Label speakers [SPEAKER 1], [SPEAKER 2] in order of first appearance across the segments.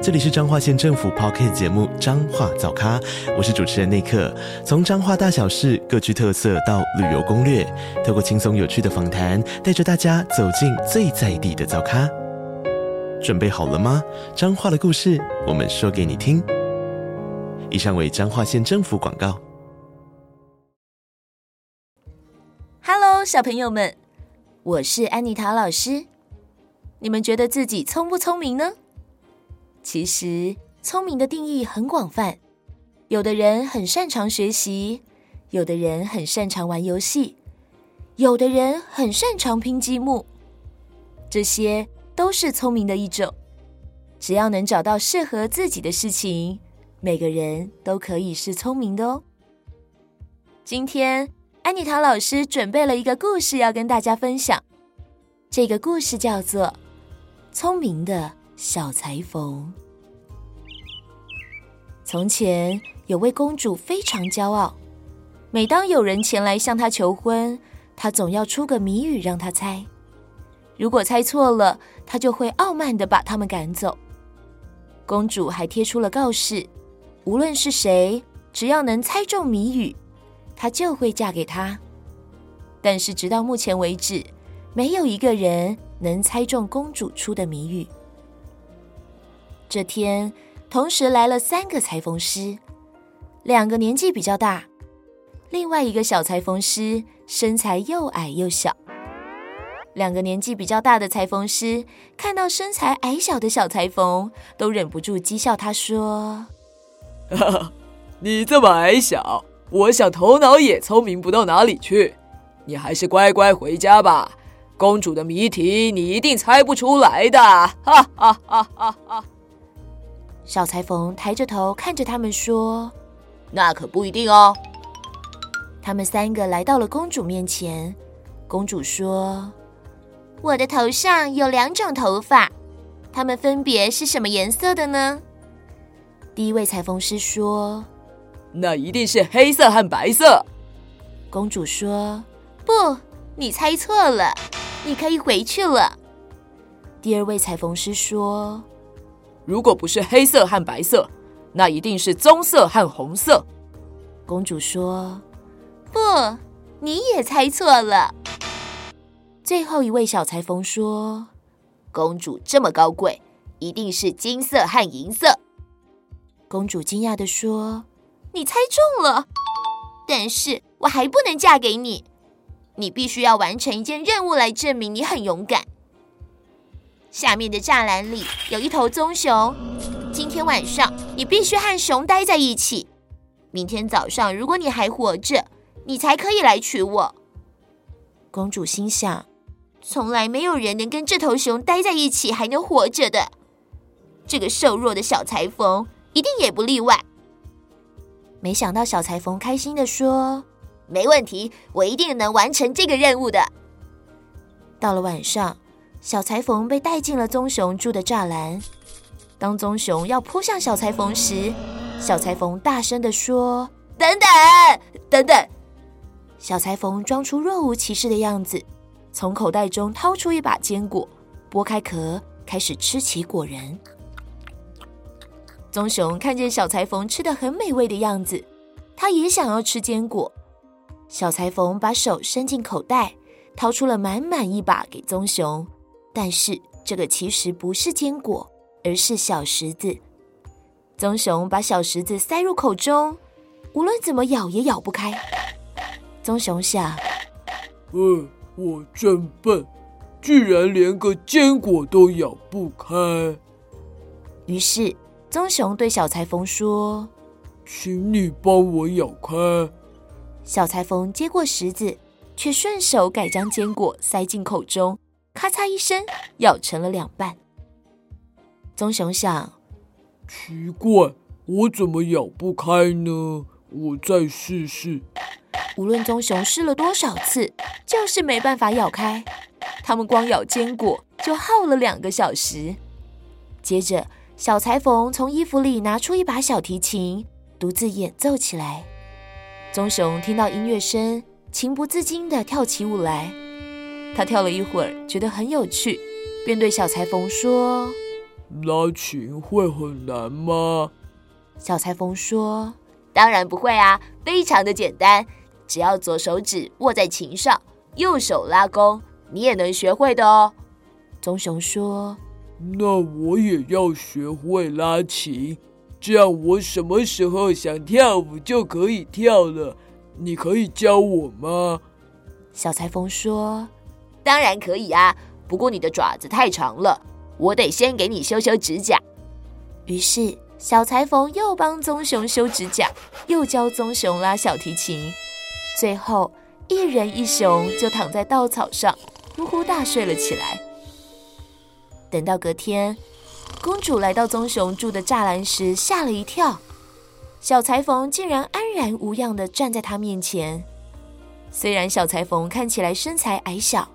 [SPEAKER 1] 这里是彰化县政府 Podcast 节目《彰化早咖》，我是主持人内克。从彰化大小事各具特色到旅游攻略，透过轻松有趣的访谈，带着大家走进最在地的早咖。准备好了吗？彰化的故事，我们说给你听。以上为彰化县政府广告。
[SPEAKER 2] Hello，小朋友们，我是安妮塔老师。你们觉得自己聪不聪明呢？其实，聪明的定义很广泛。有的人很擅长学习，有的人很擅长玩游戏，有的人很擅长拼积木。这些都是聪明的一种。只要能找到适合自己的事情，每个人都可以是聪明的哦。今天，安妮塔老师准备了一个故事要跟大家分享。这个故事叫做《聪明的》小裁缝。从前有位公主非常骄傲，每当有人前来向她求婚，她总要出个谜语让他猜。如果猜错了，她就会傲慢的把他们赶走。公主还贴出了告示：无论是谁，只要能猜中谜语，她就会嫁给他。但是直到目前为止，没有一个人能猜中公主出的谜语。这天，同时来了三个裁缝师，两个年纪比较大，另外一个小裁缝师身材又矮又小。两个年纪比较大的裁缝师看到身材矮小的小裁缝，都忍不住讥笑他说：“
[SPEAKER 3] 哈哈，你这么矮小，我想头脑也聪明不到哪里去。你还是乖乖回家吧。公主的谜题你一定猜不出来的。”哈哈哈哈哈。
[SPEAKER 2] 小裁缝抬着头看着他们说：“
[SPEAKER 3] 那可不一定哦。”
[SPEAKER 2] 他们三个来到了公主面前。公主说：“我的头上有两种头发，它们分别是什么颜色的呢？”第一位裁缝师说：“
[SPEAKER 3] 那一定是黑色和白色。”
[SPEAKER 2] 公主说：“不，你猜错了，你可以回去了。”第二位裁缝师说。
[SPEAKER 3] 如果不是黑色和白色，那一定是棕色和红色。
[SPEAKER 2] 公主说：“不，你也猜错了。”最后一位小裁缝说：“公主这么高贵，一定是金色和银色。”公主惊讶地说：“你猜中了，但是我还不能嫁给你。你必须要完成一件任务来证明你很勇敢。”下面的栅栏里有一头棕熊，今天晚上你必须和熊待在一起。明天早上，如果你还活着，你才可以来娶我。公主心想，从来没有人能跟这头熊待在一起还能活着的。这个瘦弱的小裁缝一定也不例外。没想到小裁缝开心地说：“没问题，我一定能完成这个任务的。”到了晚上。小裁缝被带进了棕熊住的栅栏。当棕熊要扑向小裁缝时，小裁缝大声地说：“等等，等等！”小裁缝装出若无其事的样子，从口袋中掏出一把坚果，剥开壳，开始吃起果仁。棕熊看见小裁缝吃得很美味的样子，他也想要吃坚果。小裁缝把手伸进口袋，掏出了满满一把给棕熊。但是这个其实不是坚果，而是小石子。棕熊把小石子塞入口中，无论怎么咬也咬不开。棕熊想：“
[SPEAKER 4] 嗯，我真笨，居然连个坚果都咬不开。”
[SPEAKER 2] 于是棕熊对小裁缝说：“
[SPEAKER 4] 请你帮我咬开。”
[SPEAKER 2] 小裁缝接过石子，却顺手改将坚果塞进口中。咔嚓一声，咬成了两半。棕熊想：
[SPEAKER 4] 奇怪，我怎么咬不开呢？我再试试。
[SPEAKER 2] 无论棕熊试了多少次，就是没办法咬开。他们光咬坚果就耗了两个小时。接着，小裁缝从衣服里拿出一把小提琴，独自演奏起来。棕熊听到音乐声，情不自禁地跳起舞来。他跳了一会儿，觉得很有趣，便对小裁缝说：“
[SPEAKER 4] 拉琴会很难吗？”
[SPEAKER 2] 小裁缝说：“当然不会啊，非常的简单，只要左手指握在琴上，右手拉弓，你也能学会的哦。”棕熊说：“
[SPEAKER 4] 那我也要学会拉琴。”这样我什么时候想跳舞就可以跳了。你可以教我吗？
[SPEAKER 2] 小裁缝说：“当然可以啊，不过你的爪子太长了，我得先给你修修指甲。”于是小裁缝又帮棕熊修指甲，又教棕熊拉小提琴。最后，一人一熊就躺在稻草上呼呼大睡了起来。等到隔天。公主来到棕熊住的栅栏时，吓了一跳。小裁缝竟然安然无恙地站在她面前。虽然小裁缝看起来身材矮小，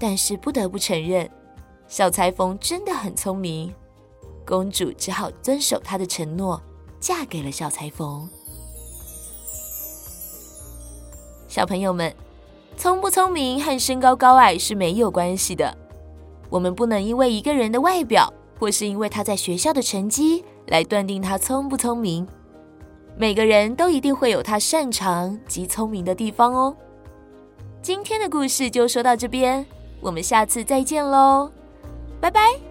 [SPEAKER 2] 但是不得不承认，小裁缝真的很聪明。公主只好遵守她的承诺，嫁给了小裁缝。小朋友们，聪不聪明和身高高矮是没有关系的。我们不能因为一个人的外表，或是因为他在学校的成绩来断定他聪不聪明。每个人都一定会有他擅长及聪明的地方哦。今天的故事就说到这边，我们下次再见喽，拜拜。